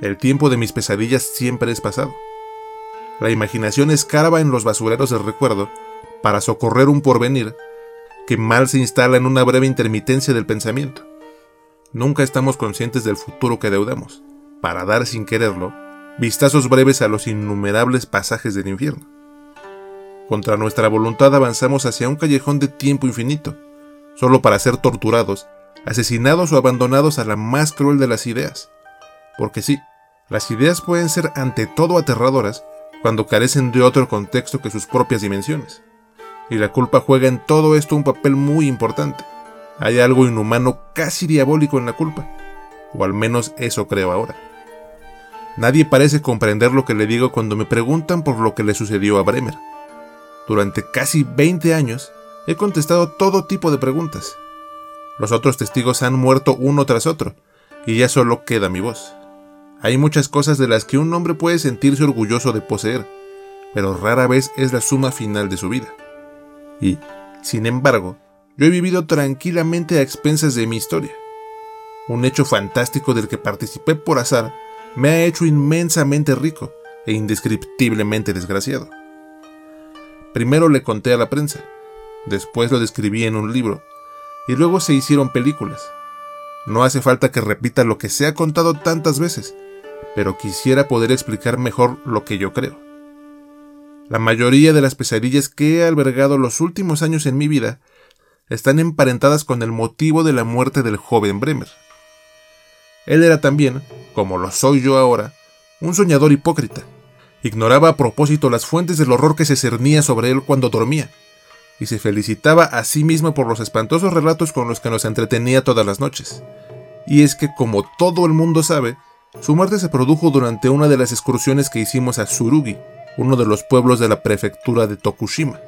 El tiempo de mis pesadillas siempre es pasado. La imaginación escarba en los basureros del recuerdo para socorrer un porvenir que mal se instala en una breve intermitencia del pensamiento. Nunca estamos conscientes del futuro que deudamos, para dar sin quererlo vistazos breves a los innumerables pasajes del infierno. Contra nuestra voluntad avanzamos hacia un callejón de tiempo infinito, solo para ser torturados, asesinados o abandonados a la más cruel de las ideas. Porque sí, las ideas pueden ser ante todo aterradoras cuando carecen de otro contexto que sus propias dimensiones. Y la culpa juega en todo esto un papel muy importante. Hay algo inhumano, casi diabólico en la culpa. O al menos eso creo ahora. Nadie parece comprender lo que le digo cuando me preguntan por lo que le sucedió a Bremer. Durante casi 20 años he contestado todo tipo de preguntas. Los otros testigos han muerto uno tras otro, y ya solo queda mi voz. Hay muchas cosas de las que un hombre puede sentirse orgulloso de poseer, pero rara vez es la suma final de su vida. Y, sin embargo, yo he vivido tranquilamente a expensas de mi historia. Un hecho fantástico del que participé por azar me ha hecho inmensamente rico e indescriptiblemente desgraciado. Primero le conté a la prensa, después lo describí en un libro, y luego se hicieron películas. No hace falta que repita lo que se ha contado tantas veces, pero quisiera poder explicar mejor lo que yo creo. La mayoría de las pesadillas que he albergado los últimos años en mi vida están emparentadas con el motivo de la muerte del joven Bremer. Él era también, como lo soy yo ahora, un soñador hipócrita. Ignoraba a propósito las fuentes del horror que se cernía sobre él cuando dormía, y se felicitaba a sí mismo por los espantosos relatos con los que nos entretenía todas las noches. Y es que, como todo el mundo sabe, su muerte se produjo durante una de las excursiones que hicimos a Tsurugi, uno de los pueblos de la prefectura de Tokushima.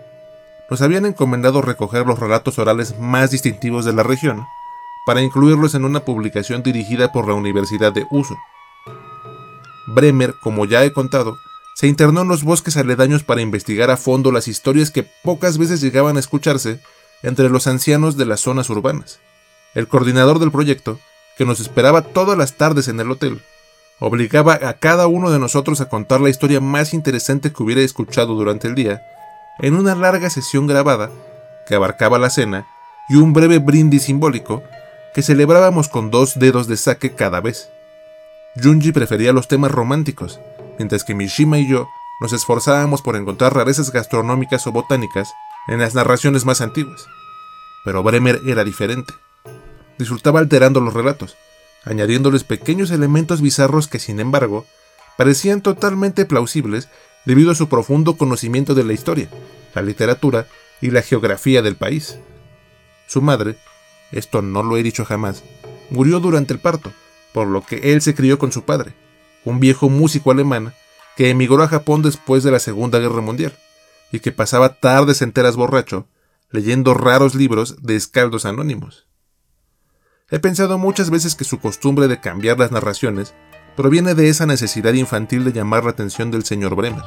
Nos habían encomendado recoger los relatos orales más distintivos de la región, para incluirlos en una publicación dirigida por la Universidad de Uso. Bremer, como ya he contado, se internó en los bosques aledaños para investigar a fondo las historias que pocas veces llegaban a escucharse entre los ancianos de las zonas urbanas. El coordinador del proyecto, que nos esperaba todas las tardes en el hotel, obligaba a cada uno de nosotros a contar la historia más interesante que hubiera escuchado durante el día, en una larga sesión grabada que abarcaba la cena y un breve brindis simbólico que celebrábamos con dos dedos de saque cada vez. Junji prefería los temas románticos, mientras que Mishima y yo nos esforzábamos por encontrar rarezas gastronómicas o botánicas en las narraciones más antiguas. Pero Bremer era diferente. Disfrutaba alterando los relatos, añadiéndoles pequeños elementos bizarros que, sin embargo, parecían totalmente plausibles debido a su profundo conocimiento de la historia, la literatura y la geografía del país. Su madre, esto no lo he dicho jamás, murió durante el parto, por lo que él se crió con su padre, un viejo músico alemán que emigró a Japón después de la Segunda Guerra Mundial, y que pasaba tardes enteras borracho, leyendo raros libros de escaldos anónimos. He pensado muchas veces que su costumbre de cambiar las narraciones proviene de esa necesidad infantil de llamar la atención del señor Bremer.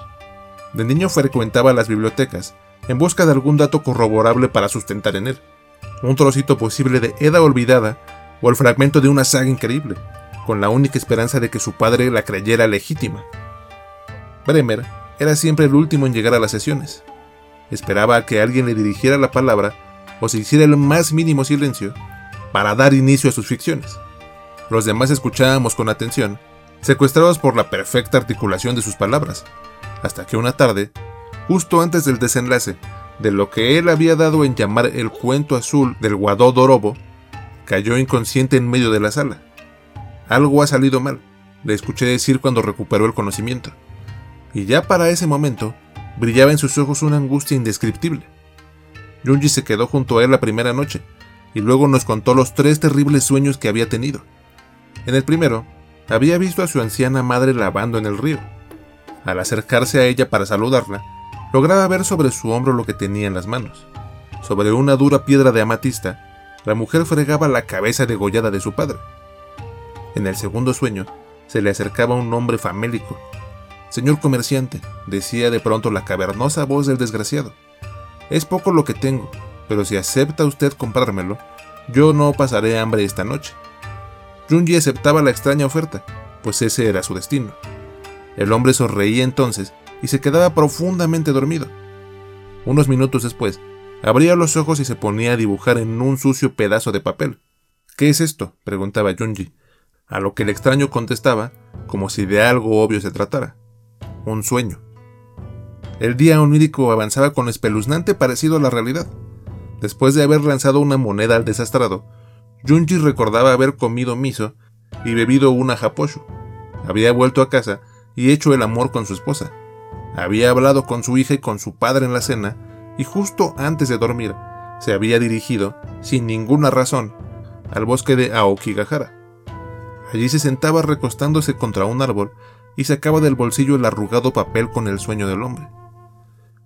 De niño frecuentaba las bibliotecas en busca de algún dato corroborable para sustentar en él, un trocito posible de Eda olvidada o el fragmento de una saga increíble, con la única esperanza de que su padre la creyera legítima. Bremer era siempre el último en llegar a las sesiones. Esperaba a que alguien le dirigiera la palabra o se hiciera el más mínimo silencio para dar inicio a sus ficciones. Los demás escuchábamos con atención, secuestrados por la perfecta articulación de sus palabras, hasta que una tarde, justo antes del desenlace de lo que él había dado en llamar el cuento azul del Guadó Dorobo, cayó inconsciente en medio de la sala. Algo ha salido mal, le escuché decir cuando recuperó el conocimiento. Y ya para ese momento, brillaba en sus ojos una angustia indescriptible. Junji se quedó junto a él la primera noche, y luego nos contó los tres terribles sueños que había tenido. En el primero, había visto a su anciana madre lavando en el río. Al acercarse a ella para saludarla, lograba ver sobre su hombro lo que tenía en las manos. Sobre una dura piedra de amatista, la mujer fregaba la cabeza degollada de su padre. En el segundo sueño, se le acercaba un hombre famélico. Señor comerciante, decía de pronto la cavernosa voz del desgraciado. Es poco lo que tengo, pero si acepta usted comprármelo, yo no pasaré hambre esta noche. Junji aceptaba la extraña oferta, pues ese era su destino. El hombre sonreía entonces y se quedaba profundamente dormido. Unos minutos después, abría los ojos y se ponía a dibujar en un sucio pedazo de papel. ¿Qué es esto? preguntaba Junji, a lo que el extraño contestaba, como si de algo obvio se tratara. Un sueño. El día onírico avanzaba con espeluznante parecido a la realidad. Después de haber lanzado una moneda al desastrado, Junji recordaba haber comido miso y bebido una japoshu. Había vuelto a casa y hecho el amor con su esposa. Había hablado con su hija y con su padre en la cena, y justo antes de dormir, se había dirigido, sin ninguna razón, al bosque de Aokigahara. Allí se sentaba recostándose contra un árbol y sacaba del bolsillo el arrugado papel con el sueño del hombre.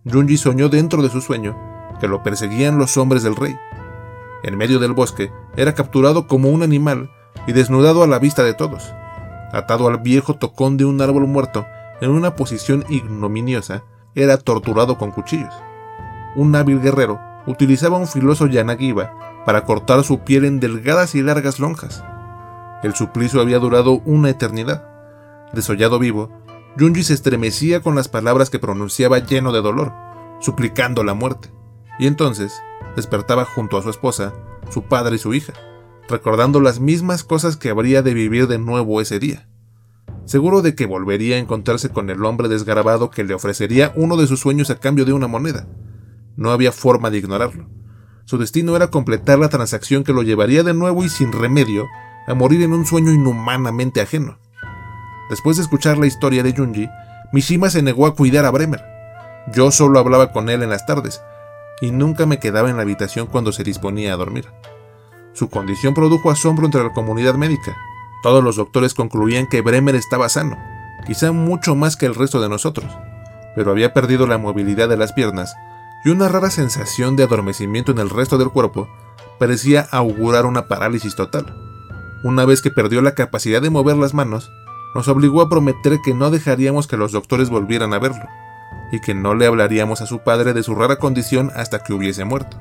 Junji soñó dentro de su sueño que lo perseguían los hombres del rey. En medio del bosque era capturado como un animal y desnudado a la vista de todos, atado al viejo tocón de un árbol muerto en una posición ignominiosa, era torturado con cuchillos. Un hábil guerrero utilizaba un filoso yanagiba para cortar su piel en delgadas y largas lonjas. El suplicio había durado una eternidad. Desollado vivo, Junji se estremecía con las palabras que pronunciaba lleno de dolor, suplicando la muerte. Y entonces despertaba junto a su esposa, su padre y su hija, recordando las mismas cosas que habría de vivir de nuevo ese día. Seguro de que volvería a encontrarse con el hombre desgarabado que le ofrecería uno de sus sueños a cambio de una moneda. No había forma de ignorarlo. Su destino era completar la transacción que lo llevaría de nuevo y sin remedio a morir en un sueño inhumanamente ajeno. Después de escuchar la historia de Junji, Mishima se negó a cuidar a Bremer. Yo solo hablaba con él en las tardes, y nunca me quedaba en la habitación cuando se disponía a dormir. Su condición produjo asombro entre la comunidad médica. Todos los doctores concluían que Bremer estaba sano, quizá mucho más que el resto de nosotros, pero había perdido la movilidad de las piernas y una rara sensación de adormecimiento en el resto del cuerpo parecía augurar una parálisis total. Una vez que perdió la capacidad de mover las manos, nos obligó a prometer que no dejaríamos que los doctores volvieran a verlo, y que no le hablaríamos a su padre de su rara condición hasta que hubiese muerto.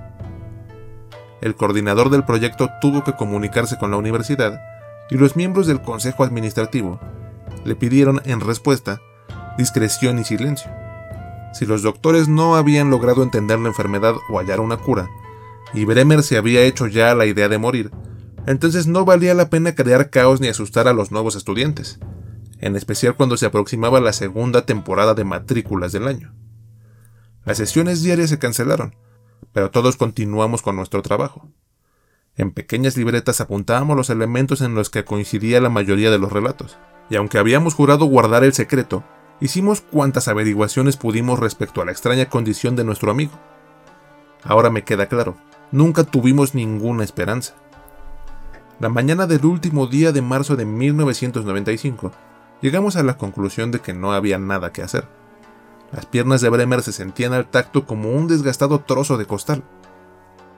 El coordinador del proyecto tuvo que comunicarse con la universidad y los miembros del consejo administrativo le pidieron en respuesta discreción y silencio. Si los doctores no habían logrado entender la enfermedad o hallar una cura, y Bremer se había hecho ya la idea de morir, entonces no valía la pena crear caos ni asustar a los nuevos estudiantes, en especial cuando se aproximaba la segunda temporada de matrículas del año. Las sesiones diarias se cancelaron, pero todos continuamos con nuestro trabajo. En pequeñas libretas apuntábamos los elementos en los que coincidía la mayoría de los relatos, y aunque habíamos jurado guardar el secreto, hicimos cuantas averiguaciones pudimos respecto a la extraña condición de nuestro amigo. Ahora me queda claro, nunca tuvimos ninguna esperanza. La mañana del último día de marzo de 1995, llegamos a la conclusión de que no había nada que hacer. Las piernas de Bremer se sentían al tacto como un desgastado trozo de costal.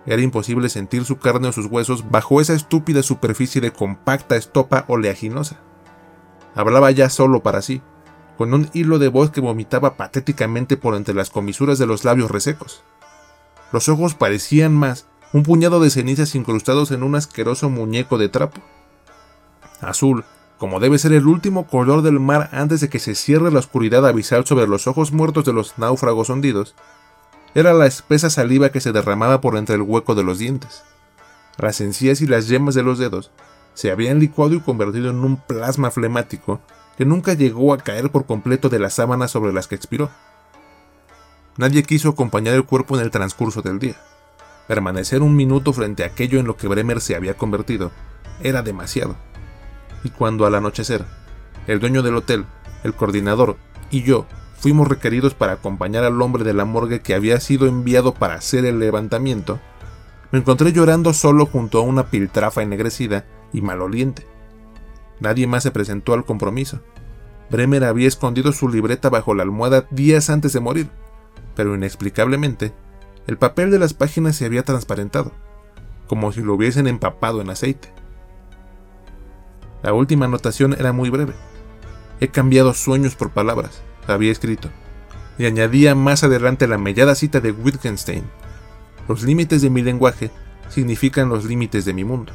Era imposible sentir su carne o sus huesos bajo esa estúpida superficie de compacta estopa oleaginosa. Hablaba ya solo para sí, con un hilo de voz que vomitaba patéticamente por entre las comisuras de los labios resecos. Los ojos parecían más un puñado de cenizas incrustados en un asqueroso muñeco de trapo. Azul, como debe ser el último color del mar antes de que se cierre la oscuridad abisal sobre los ojos muertos de los náufragos hundidos, era la espesa saliva que se derramaba por entre el hueco de los dientes. Las encías y las yemas de los dedos se habían licuado y convertido en un plasma flemático que nunca llegó a caer por completo de las sábanas sobre las que expiró. Nadie quiso acompañar el cuerpo en el transcurso del día. Permanecer un minuto frente a aquello en lo que Bremer se había convertido era demasiado y cuando al anochecer, el dueño del hotel, el coordinador y yo fuimos requeridos para acompañar al hombre de la morgue que había sido enviado para hacer el levantamiento, me encontré llorando solo junto a una piltrafa ennegrecida y maloliente. Nadie más se presentó al compromiso. Bremer había escondido su libreta bajo la almohada días antes de morir, pero inexplicablemente, el papel de las páginas se había transparentado, como si lo hubiesen empapado en aceite. La última anotación era muy breve. He cambiado sueños por palabras, había escrito, y añadía más adelante la mellada cita de Wittgenstein. Los límites de mi lenguaje significan los límites de mi mundo.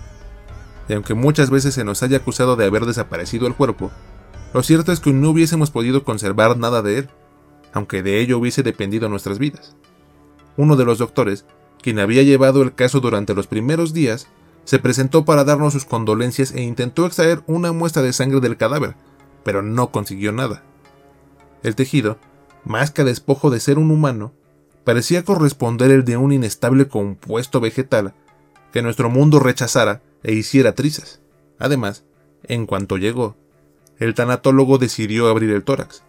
Y aunque muchas veces se nos haya acusado de haber desaparecido el cuerpo, Lo cierto es que no hubiésemos podido conservar nada de él, aunque de ello hubiese dependido nuestras vidas. Uno de los doctores, quien había llevado el caso durante los primeros días, se presentó para darnos sus condolencias e intentó extraer una muestra de sangre del cadáver, pero no consiguió nada. El tejido, más que despojo de ser un humano, parecía corresponder el de un inestable compuesto vegetal que nuestro mundo rechazara e hiciera trizas. Además, en cuanto llegó, el tanatólogo decidió abrir el tórax,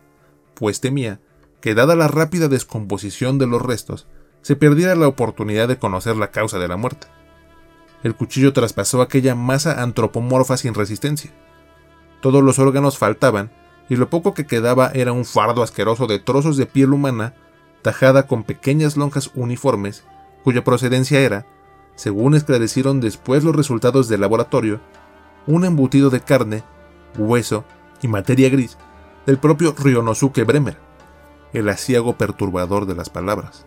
pues temía que dada la rápida descomposición de los restos, se perdiera la oportunidad de conocer la causa de la muerte. El cuchillo traspasó aquella masa antropomorfa sin resistencia. Todos los órganos faltaban y lo poco que quedaba era un fardo asqueroso de trozos de piel humana tajada con pequeñas lonjas uniformes, cuya procedencia era, según esclarecieron después los resultados del laboratorio, un embutido de carne, hueso y materia gris del propio Ryonosuke Bremer, el asiago perturbador de las palabras.